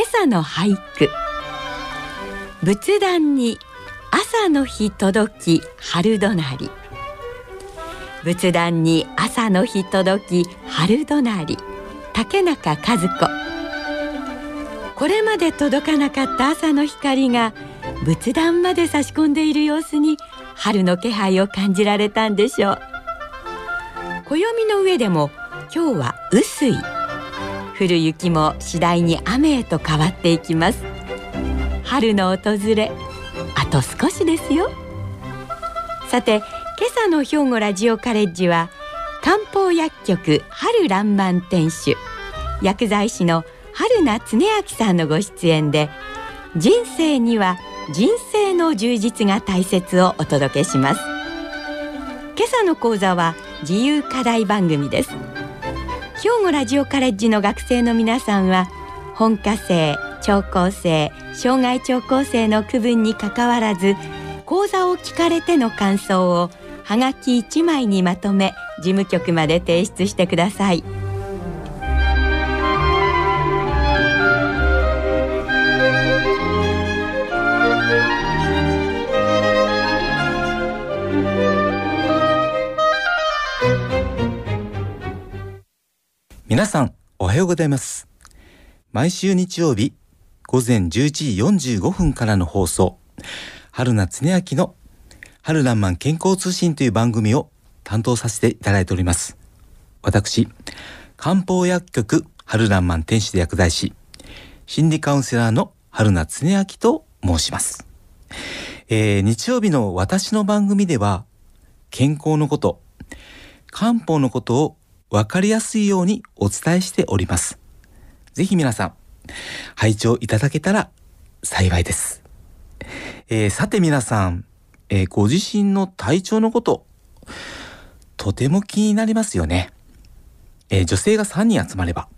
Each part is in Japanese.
今朝の俳句。仏壇に朝の日届き春どなり。仏壇に朝の日届き春どなり。竹中和子。これまで届かなかった朝の光が仏壇まで差し込んでいる様子に春の気配を感じられたんでしょう。暦の上でも今日は雨水。降る雪も次第に雨へと変わっていきます。春の訪れあと少しですよ。さて今朝の兵庫ラジオカレッジは漢方薬局春らんまん店主薬剤師の春名恒明さんのご出演で人生には人生の充実が大切をお届けします。今朝の講座は自由課題番組です。兵庫ラジオカレッジの学生の皆さんは本科生聴講生障害聴講生の区分にかかわらず講座を聞かれての感想をはがき1枚にまとめ事務局まで提出してください。皆さんおはようございます。毎週日曜日午前11時45分からの放送。春名恒明の春らんまん健康通信という番組を担当させていただいております。私漢方薬局春らんまん店主で薬剤師心理カウンセラーの春名恒明と申します、えー、日曜日の私の番組では健康のこと漢方のことをわかりやすいようにお伝えしております。ぜひ皆さん、拝聴いただけたら幸いです。えー、さて皆さん、えー、ご自身の体調のこと、とても気になりますよね。えー、女性が3人集まれば、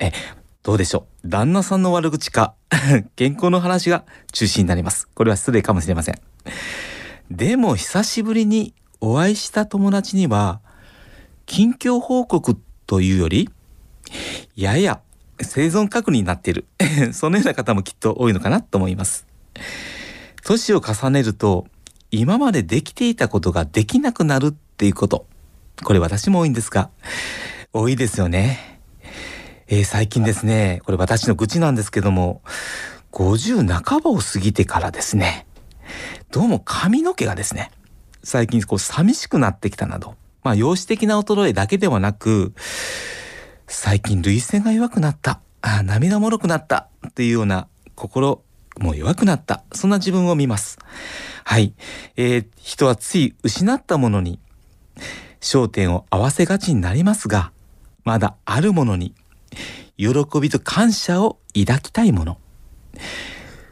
えどうでしょう。旦那さんの悪口か、健康の話が中心になります。これは失礼かもしれません。でも久しぶりにお会いした友達には、近況報告というより、やや生存確認になっている。そのような方もきっと多いのかなと思います。年を重ねると、今までできていたことができなくなるっていうこと。これ私も多いんですが、多いですよね。えー、最近ですね、これ私の愚痴なんですけども、50半ばを過ぎてからですね、どうも髪の毛がですね、最近こう寂しくなってきたなど、まあ、容姿的な衰えだけではなく、最近涙腺が弱くなった、あ涙もろくなったっていうような心も弱くなった、そんな自分を見ます。はい。えー、人はつい失ったものに焦点を合わせがちになりますが、まだあるものに喜びと感謝を抱きたいもの。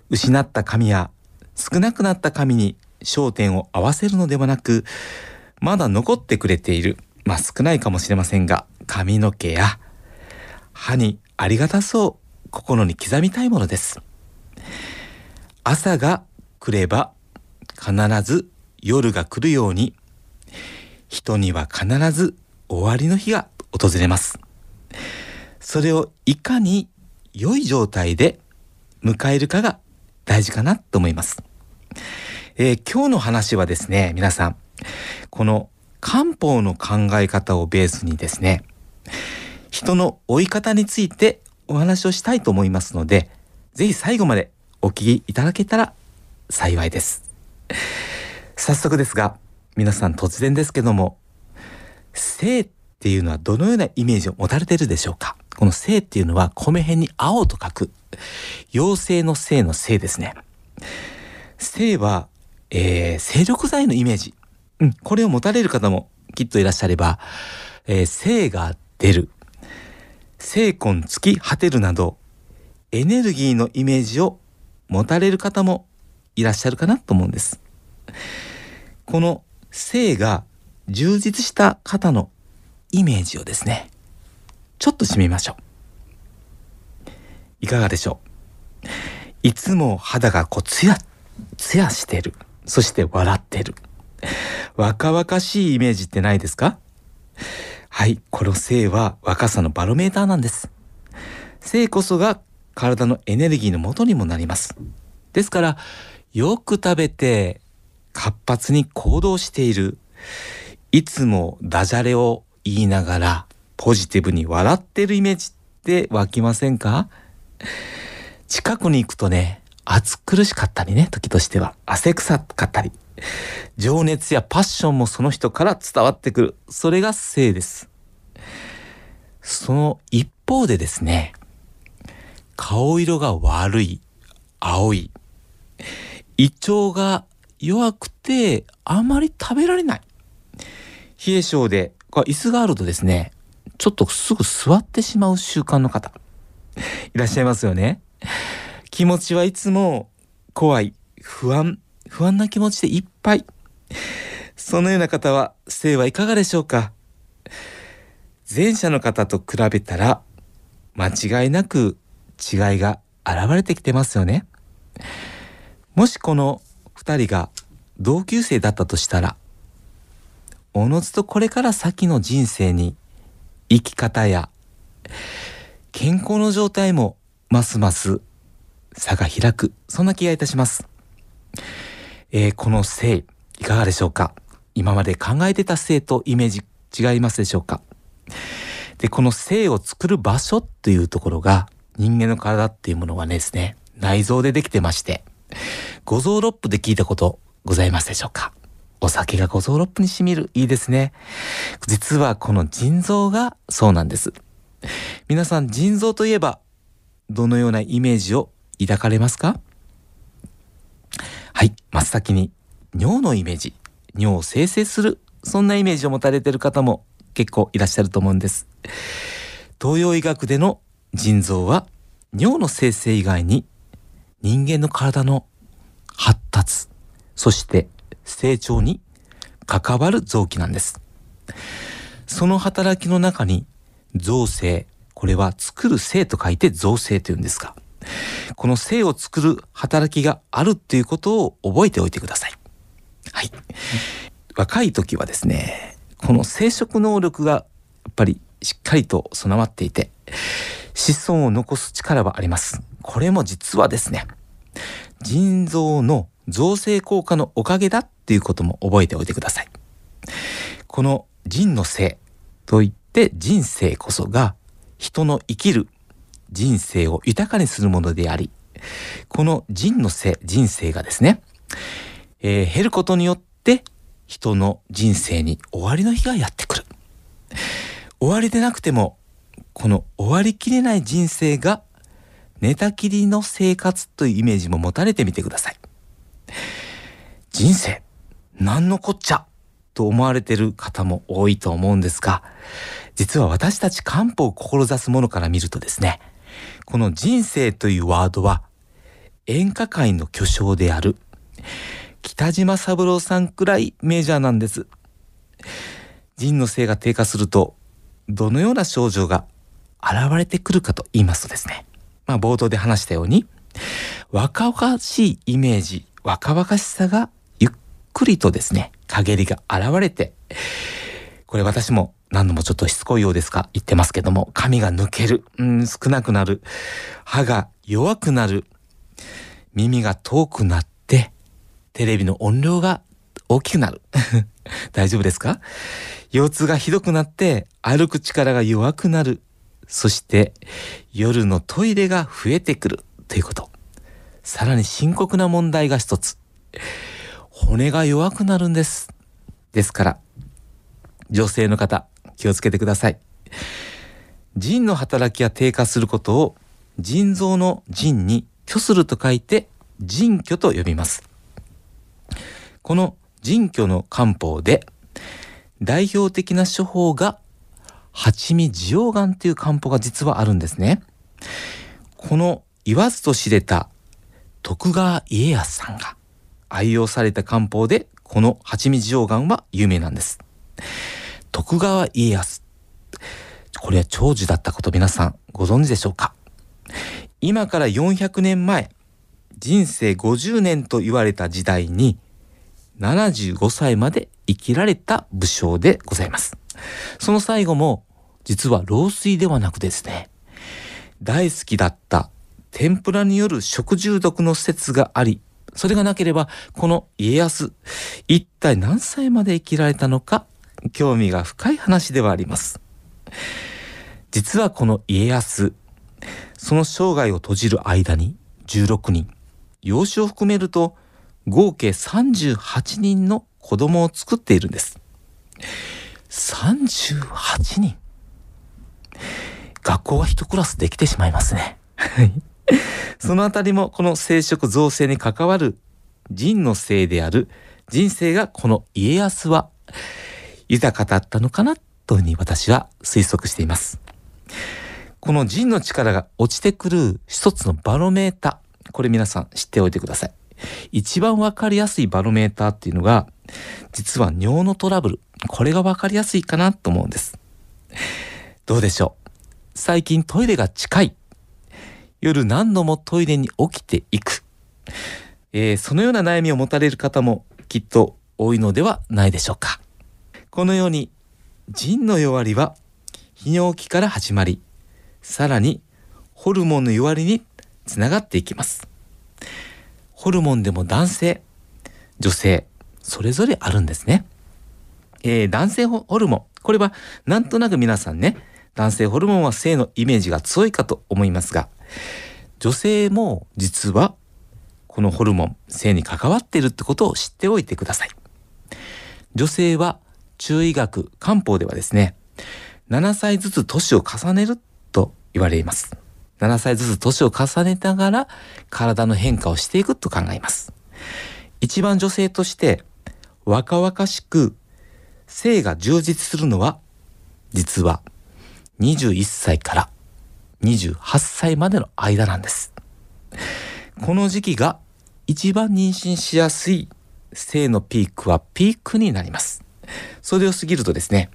失った髪や少なくなった髪に焦点を合わせるのではなく、まだ残ってくれている、まあ少ないかもしれませんが、髪の毛や歯にありがたそう心に刻みたいものです。朝が来れば必ず夜が来るように、人には必ず終わりの日が訪れます。それをいかに良い状態で迎えるかが大事かなと思います。えー、今日の話はですね、皆さん、この漢方の考え方をベースにですね、人の追い方についてお話をしたいと思いますので、ぜひ最後までお聞きいただけたら幸いです。早速ですが、皆さん突然ですけども、性っていうのはどのようなイメージを持たれているでしょうか？この性っていうのは米辺に青と書く、妖精の性の性ですね。性は、えー、精力剤のイメージ。うん、これを持たれる方もきっといらっしゃれば、えー、性が出る、精魂尽き果てるなど、エネルギーのイメージを持たれる方もいらっしゃるかなと思うんです。この性が充実した方のイメージをですねちょっとしてみましょう。いかがでしょう？いつも肌がこうツヤツヤしてる。そして笑ってる。若々しいイメージってないですか？はいこの性は若さのバロメーターなんです。性こそが体のエネルギーの元にもなります。ですからよく食べて活発に行動している。いつもダジャレを言いながらポジティブに笑ってるイメージって湧きませんか？近くに行くとね暑苦しかったりね時としては。汗臭かったり。情熱やパッションもその人から伝わってくる。それが性です。その一方でですね顔色が悪い青い胃腸が弱くてあまり食べられない。冷え性で椅子があるとですねちょっとすぐ座ってしまう習慣の方いらっしゃいますよね。気持ちはいつも怖い不安不安な気持ちでいっぱい。そのような方は性はいかがでしょうか？前者の方と比べたら間違いなく違いが現れてきてますよね。もしこの2人が同級生だったとしたらおのずとこれから先の人生に生き方や健康の状態もますます差が開く。そんな気がいたします、えー、この性いかがでしょうか？今まで考えてた性とイメージ違いますでしょうか？でこの性を作る場所っていうところが人間の体っていうものはですね内臓でできてまして五臓六腑で聞いたことございますでしょうか？お酒が五臓六腑にしみるいいですね。実はこの腎臓がそうなんです。皆さん腎臓といえばどのようなイメージを抱かれますか？真っ先に尿のイメージ尿を生成するそんなイメージを持たれている方も結構いらっしゃると思うんです。東洋医学での腎臓は尿の生成以外に人間の体の発達そして成長に関わる臓器なんです。その働きの中に造成これは作る性と書いて造成というんですがこの性を作る働きがあるっていうことを覚えておいてください。はい。若い時はですねこの生殖能力がやっぱりしっかりと備わっていて子孫を残す力はあります。これも実はですね腎臓の造成効果のおかげだっていうことも覚えておいてください。この腎の性といって人生こそが人の生きる人生を豊かにするものでありこの腎の性人生がですね、えー、減ることによって人の人生に終わりの日がやってくる終わりでなくてもこの終わりきれない人生が寝たきりの生活というイメージも持たれてみてください。人生、何のこっちゃ？と思われてる方も多いと思うんですが、実は私たち漢方を志す者から見るとですね、この人生というワードは演歌界の巨匠である北島三郎さんくらいメジャーなんです。腎の性が低下するとどのような症状が現れてくるかと言いますとですね、まあ冒頭で話したように若々しいイメージ、若々しさがゆっくりとですね、陰りが現れて、これ私も何度もちょっとしつこいようですか？言ってますけども、髪が抜ける、うん、少なくなる、歯が弱くなる、耳が遠くなって、テレビの音量が大きくなる。大丈夫ですか？腰痛がひどくなって歩く力が弱くなる。そして夜のトイレが増えてくるということ。さらに深刻な問題が一つ。骨が弱くなるんです。ですから、女性の方、気をつけてください。腎の働きが低下することを腎臓の腎に虚すると書いて腎虚と呼びます。この腎虚の漢方で代表的な処方が八味地黄丸という漢方が実はあるんですね。この言わずと知れた徳川家康さんが愛用された漢方でこの蜂蜜溶岩は有名なんです。徳川家康。これは長寿だったこと皆さんご存知でしょうか？今から400年前、人生50年と言われた時代に75歳まで生きられた武将でございます。その最後も実は老衰ではなくですね、大好きだった天ぷらによる食中毒の説があり、それがなければこの家康、一体何歳まで生きられたのか興味が深い話ではあります。実はこの家康、その生涯を閉じる間に16人、養子を含めると合計38人の子供を作っているんです。38人学校は一クラスできてしまいますね。そのあたりもこの生殖造成に関わる人のせいである人生がこの家康は豊かだったのかなというふうに私は推測しています。この人の力が落ちてくる一つのバロメーター、これ皆さん知っておいてください。一番わかりやすいバロメーターっていうのが、実は尿のトラブル。これがわかりやすいかなと思うんです。どうでしょう？最近トイレが近い。夜何度もトイレに起きていく。えー、そのような悩みを持たれる方もきっと多いのではないでしょうか。このように、腎の弱りは泌尿器から始まり、さらにホルモンの弱りにつながっていきます。ホルモンでも男性、女性、それぞれあるんですね。えー、男性ホルモン。これはなんとなく皆さんね、男性ホルモンは性のイメージが強いかと思いますが、女性も実はこのホルモン、性に関わっているってことを知っておいてください。女性は中医学、漢方ではですね、7歳ずつ年を重ねると言われます。7歳ずつ年を重ねながら体の変化をしていくと考えます。一番女性として若々しく性が充実するのは実は21歳から28歳までの間なんです。この時期が一番妊娠しやすい性のピークはピークになります。それを過ぎるとですね、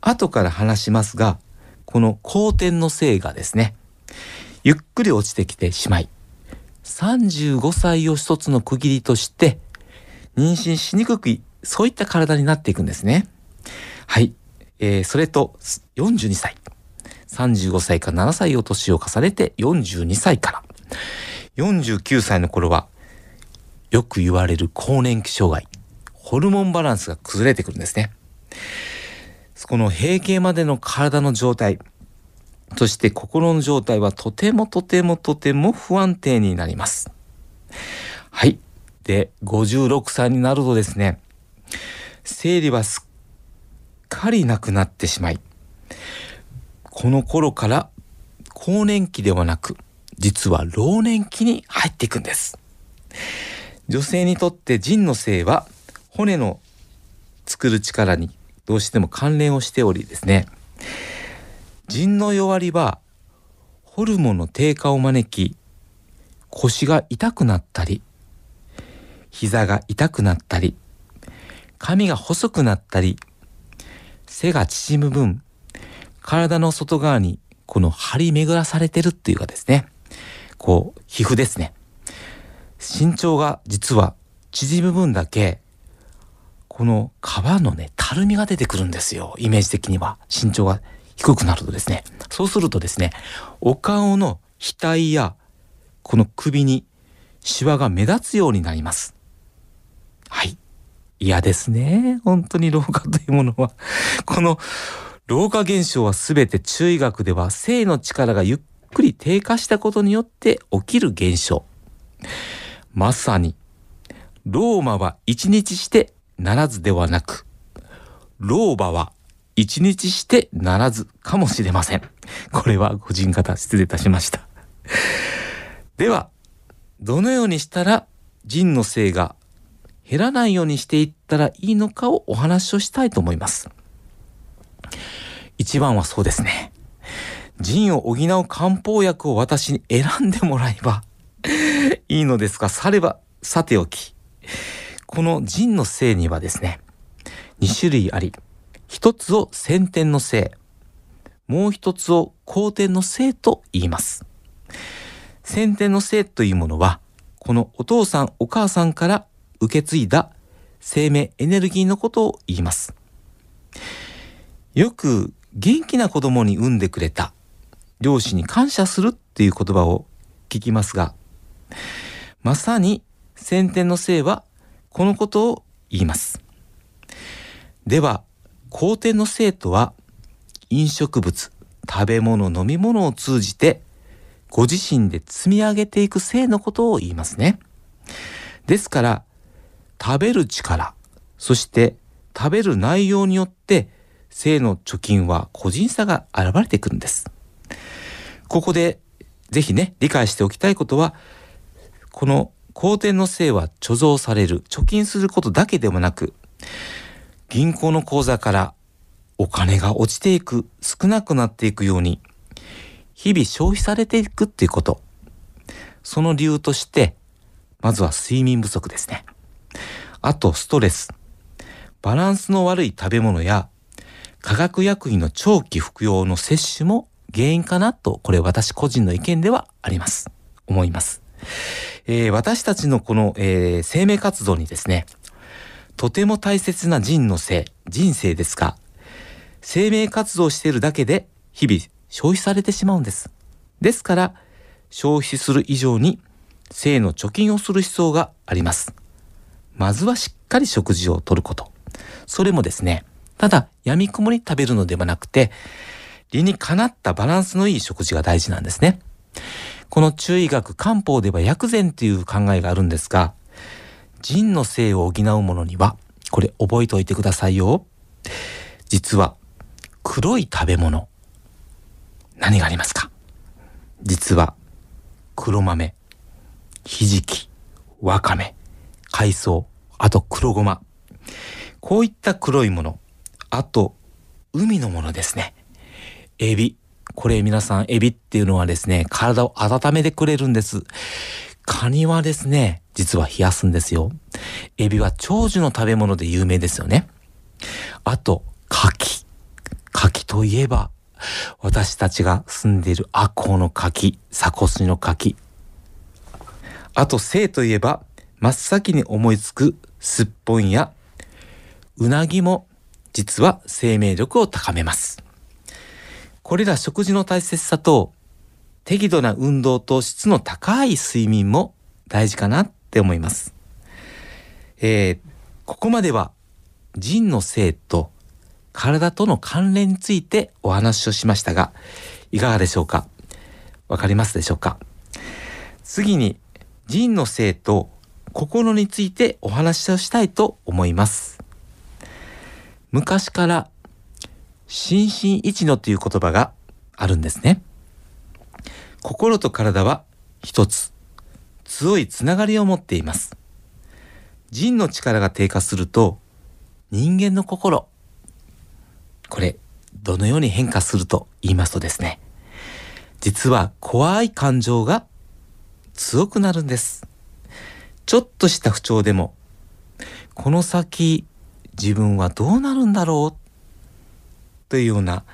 後から話しますが、この後天の性がですね、ゆっくり落ちてきてしまい、35歳を一つの区切りとして、妊娠しにくく、そういった体になっていくんですね。はい。えー、それと、42歳。35歳から7歳を年を重ねて42歳から。49歳の頃は、よく言われる更年期障害。ホルモンバランスが崩れてくるんですね。この閉経までの体の状態、そして心の状態はとてもとてもとても不安定になります。はい。で、56歳になるとですね、生理はすっかりなくなってしまい、この頃から更年期ではなく、実は老年期に入っていくんです。女性にとって腎の性は骨の作る力にどうしても関連をしておりですね、腎の弱りはホルモンの低下を招き腰が痛くなったり膝が痛くなったり髪が細くなったり背が縮む分体の外側にこの張り巡らされてるっていうかですね。こう皮膚ですね。身長が実は縮む分だけこの皮のねたるみが出てくるんですよイメージ的には身長が低くなるとですね、そうするとですね、お顔の額やこの首にシワが目立つようになります。はい。嫌ですね。本当に老化というものは。この老化現象は全て中医学では性の力がゆっくり低下したことによって起きる現象。まさに、ローマは一日してならずではなく、老婆は一日してならずかもしれません。これは個人型失礼いたしました。では、どのようにしたら腎の性が減らないようにしていったらいいのかをお話をしたいと思います。一番はそうですね。腎を補う漢方薬を私に選んでもらえばいいのですが、さればさておき。この腎の性にはですね、2種類あり、一つを先天の性、もう一つを後天の性と言います。先天の性というものは、このお父さんお母さんから受け継いだ生命エネルギーのことを言います。よく元気な子供に産んでくれた両親に感謝するっていう言葉を聞きますが、まさに先天の性はこのことを言います。では、後天の性とは飲食物、食べ物、飲み物を通じてご自身で積み上げていく性のことを言いますね。ですから、食べる力、そして食べる内容によって性の貯金は個人差が現れてくるんです。ここでぜひね、理解しておきたいことは、この後天の性は貯蔵される、貯金することだけでもなく、銀行の口座からお金が落ちていく、少なくなっていくように、日々消費されていくっていうこと。その理由として、まずは睡眠不足ですね。あと、ストレス。バランスの悪い食べ物や化学薬品の長期服用の摂取も原因かなと、これ私個人の意見ではあります。思います。えー、私たちのこの、えー、生命活動にですね、とても大切な人の性、人生ですが、生命活動しているだけで日々消費されてしまうんです。ですから、消費する以上に性の貯金をする必要があります。まずはしっかり食事をとること。それもですね、ただ闇雲に食べるのではなくて、理にかなったバランスのいい食事が大事なんですね。この中医学漢方では薬膳という考えがあるんですが、腎の性を補うものには、これ覚えておいてくださいよ。実は、黒い食べ物。何がありますか？実は、黒豆、ひじき、わかめ、海藻、あと黒ごま。こういった黒いもの、あと、海のものですね。エビ。これ皆さん、エビっていうのはですね、体を温めてくれるんです。カニはですね、実は冷やすんですよ。エビは長寿の食べ物で有名ですよね。あと、牡蠣。牡蠣といえば、私たちが住んでいる赤穂の牡蠣、鎖骨の牡蠣。あと、生といえば、真っ先に思いつくすっぽんやうなぎも実は生命力を高めます。これら食事の大切さと適度な運動と質の高い睡眠も大事かなって思います。えー、ここまでは腎の性と体との関連についてお話をしましたが、いかがでしょうか？わかりますでしょうか？次に腎の性と心についてお話をしたいと思います。昔から心身一のという言葉があるんですね。心と体は一つ、強いつながりを持っています。人の力が低下すると、人間の心、これ、どのように変化すると言いますとですね、実は怖い感情が強くなるんです。ちょっとした不調でも、この先自分はどうなるんだろうというような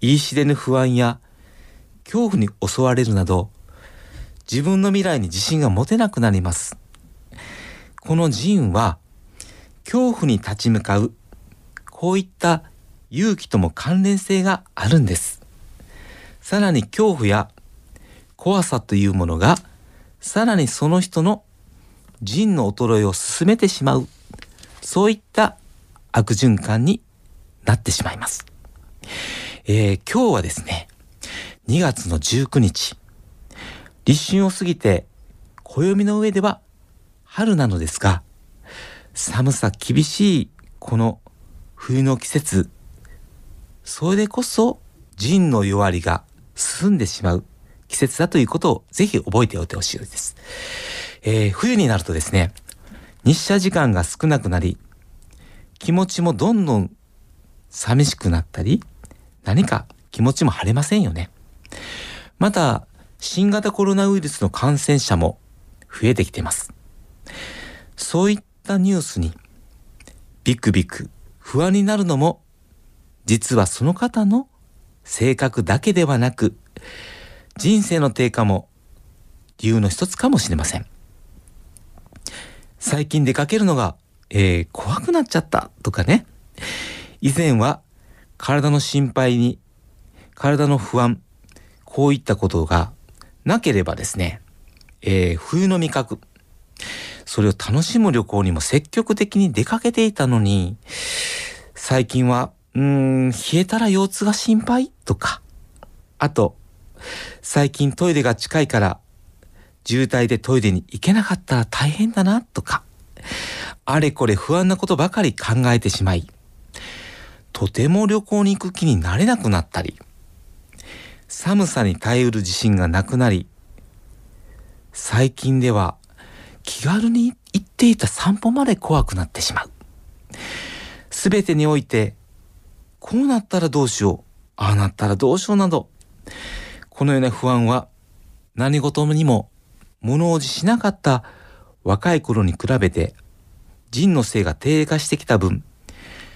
言い知れぬ不安や恐怖に襲われるなど自分の未来に自信が持てなくなります。この腎は恐怖に立ち向かうこういった勇気とも関連性があるんです。さらに恐怖や怖さというものがさらにその人の腎の衰えを進めてしまうそういった悪循環になってしまいます。えー、今日はですね、2月の19日、立春を過ぎて暦の上では春なのですが、寒さ厳しいこの冬の季節、それでこそ人の弱りが進んでしまう季節だということをぜひ覚えておいてほしいです。えー、冬になるとですね、日射時間が少なくなり、気持ちもどんどん寂しくなったり、何か気持ちも晴れませんよね。また新型コロナウイルスの感染者も増えてきてます。そういったニュースにビクビク不安になるのも実はその方の性格だけではなく人生の低下も理由の一つかもしれません。最近出かけるのが、えー、怖くなっちゃったとかね。以前は体の心配に体の不安こういったことがなければですね、えー、冬の味覚それを楽しむ旅行にも積極的に出かけていたのに最近はうーん冷えたら腰痛が心配とかあと最近トイレが近いから渋滞でトイレに行けなかったら大変だなとか、あれこれ不安なことばかり考えてしまい、とても旅行に行く気になれなくなったり、寒さに耐えうる自信がなくなり、最近では気軽に行っていた散歩まで怖くなってしまう。すべてにおいて、こうなったらどうしよう、ああなったらどうしようなど、このような不安は何事にも物おじしなかった若い頃に比べて人の性が低下してきた分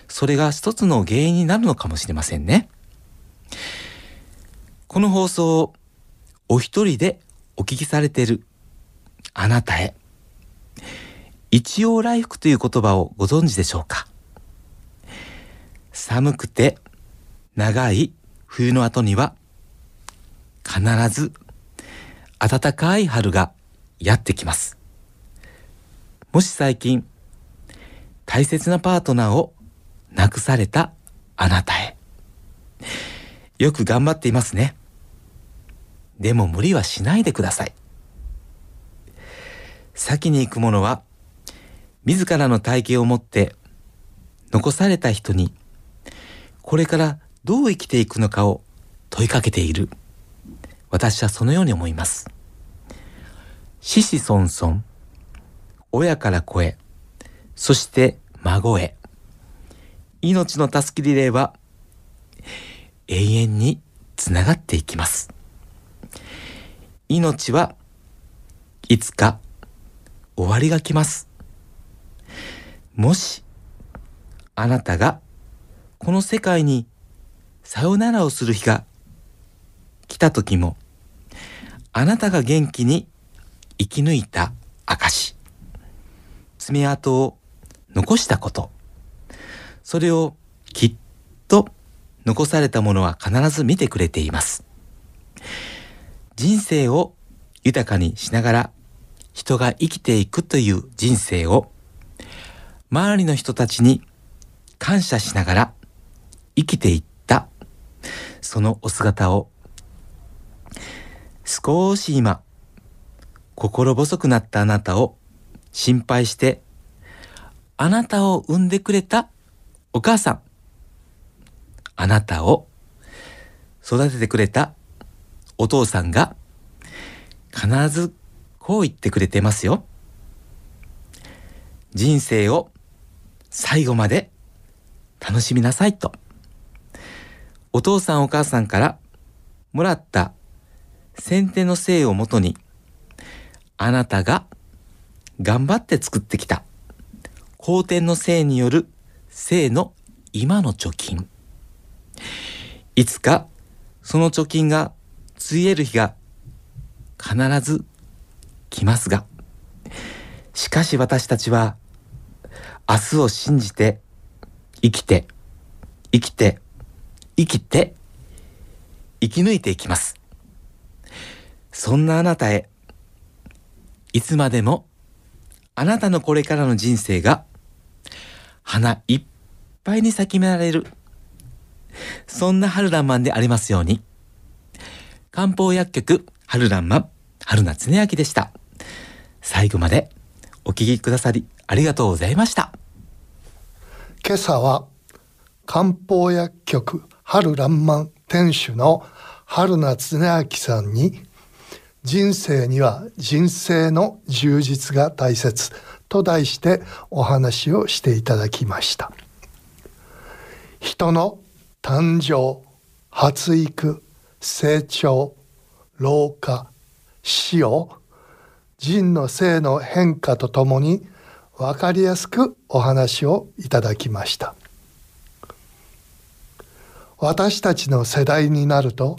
それが一つの原因になるのかもしれませんねこの放送をお一人でお聞きされているあなたへ一応来福という言葉をご存知でしょうか？寒くて長い冬の後には必ず暖かい春がやってきます。もし最近大切なパートナーを亡くされたあなたへ。よく頑張っていますね。でも無理はしないでください。先に行くものは自らの体験を持って残された人にこれからどう生きていくのかを問いかけている。私はそのように思います。子々孫々、親から子へ、そして孫へ。命の助けリレーは永遠につながっていきます。命はいつか終わりが来ます。もしあなたがこの世界にさよならをする日が来た時もあなたが元気に生き抜いた証爪痕を残したことそれをきっと残されたものは必ず見てくれています。人生を豊かにしながら人が生きていくという人生を周りの人たちに感謝しながら生きていったそのお姿を少し今心細くなったあなたを心配してあなたを産んでくれたお母さんあなたを育ててくれたお父さんが必ずこう言ってくれてますよ。人生を最後まで楽しみなさいと。お父さんお母さんからもらった先手の性をもとにあなたが頑張って作ってきた後天の性による性の今の貯金。いつかその貯金がついえる日が必ず来ますが。しかし私たちは明日を信じて生きて生きて生きて生き抜いていきます。そんなあなたへいつまでもあなたのこれからの人生が花いっぱいに咲きめられる。そんな春らんまんでありますように。漢方薬局春らんまん春夏恒明でした。最後までお聞きくださりありがとうございました。今朝は漢方薬局春らんまん店主の春夏恒明さんに人生には人生の充実が大切と題してお話をしていただきました。人の誕生発育成長老化死を人の性の変化とともに分かりやすくお話をいただきました。私たちの世代になると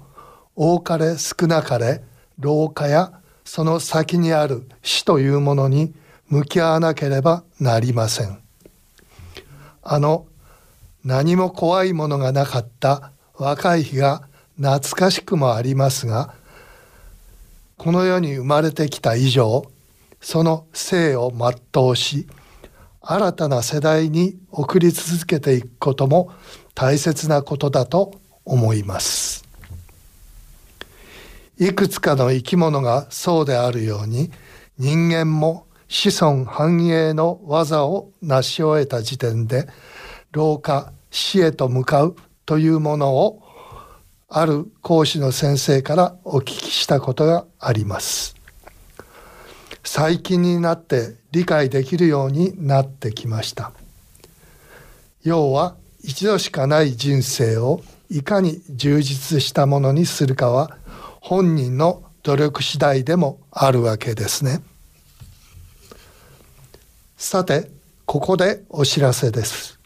多かれ少なかれ老化やその先にある死というものに向き合わなければなりません。あの何も怖いものがなかった若い日が懐かしくもありますがこの世に生まれてきた以上その生を全うし新たな世代に送り続けていくことも大切なことだと思います。いくつかの生き物がそうであるように人間も子孫繁栄の技を成し終えた時点で老化死へと向かうというものをある講師の先生からお聞きしたことがあります。最近になって理解できるようになってきました。要は一度しかない人生をいかに充実したものにするかは本人の努力次第でもあるわけですね。さてここでお知らせです。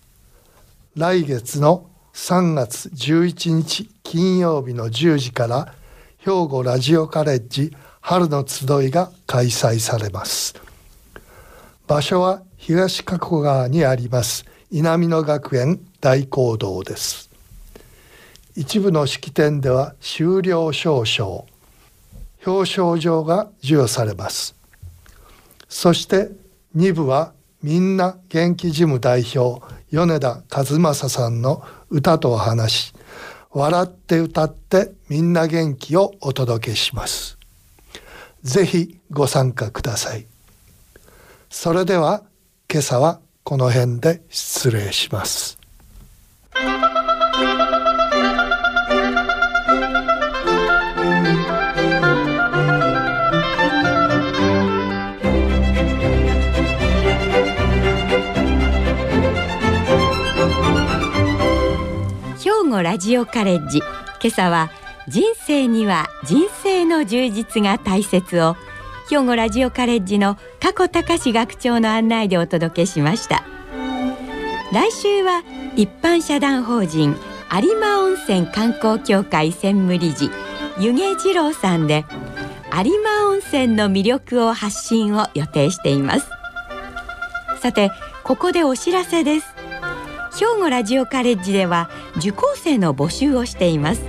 来月の3月11日金曜日の10時から兵庫ラジオカレッジ春の集いが開催されます。場所は東加古川にあります稲美野学園大講堂です。一部の式典では終了証書表彰状が授与されます。そして2部はみんな元気事務代表米田和正さんの歌とお話笑って歌ってみんな元気をお届けします。ぜひご参加ください。それでは今朝はこの辺で失礼します。ジオカレッジ。今朝は人生には人生の充実が大切を兵庫ラジオカレッジの加古隆学長の案内でお届けしました。来週は一般社団法人有馬温泉観光協会専務理事湯気二郎さんで有馬温泉の魅力を発信を予定しています。さてここでお知らせです。兵庫ラジオカレッジでは受講生の募集をしています。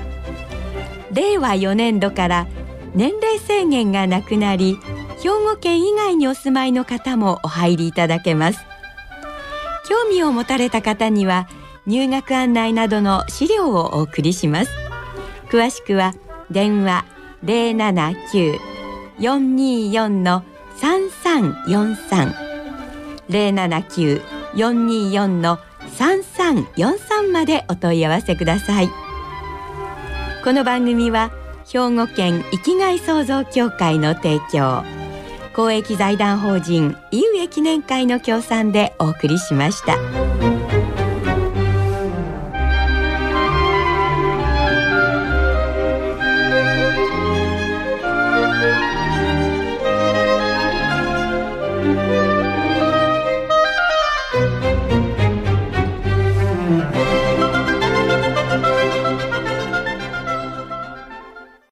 令和4年度から年齢制限がなくなり兵庫県以外にお住まいの方もお入りいただけます。興味を持たれた方には入学案内などの資料をお送りします。詳しくは電話079-424の3343 079-424の3343までお問い合わせくださいこの番組は兵庫県生きがい創造協会の提供公益財団法人井上記念会の協賛でお送りしました。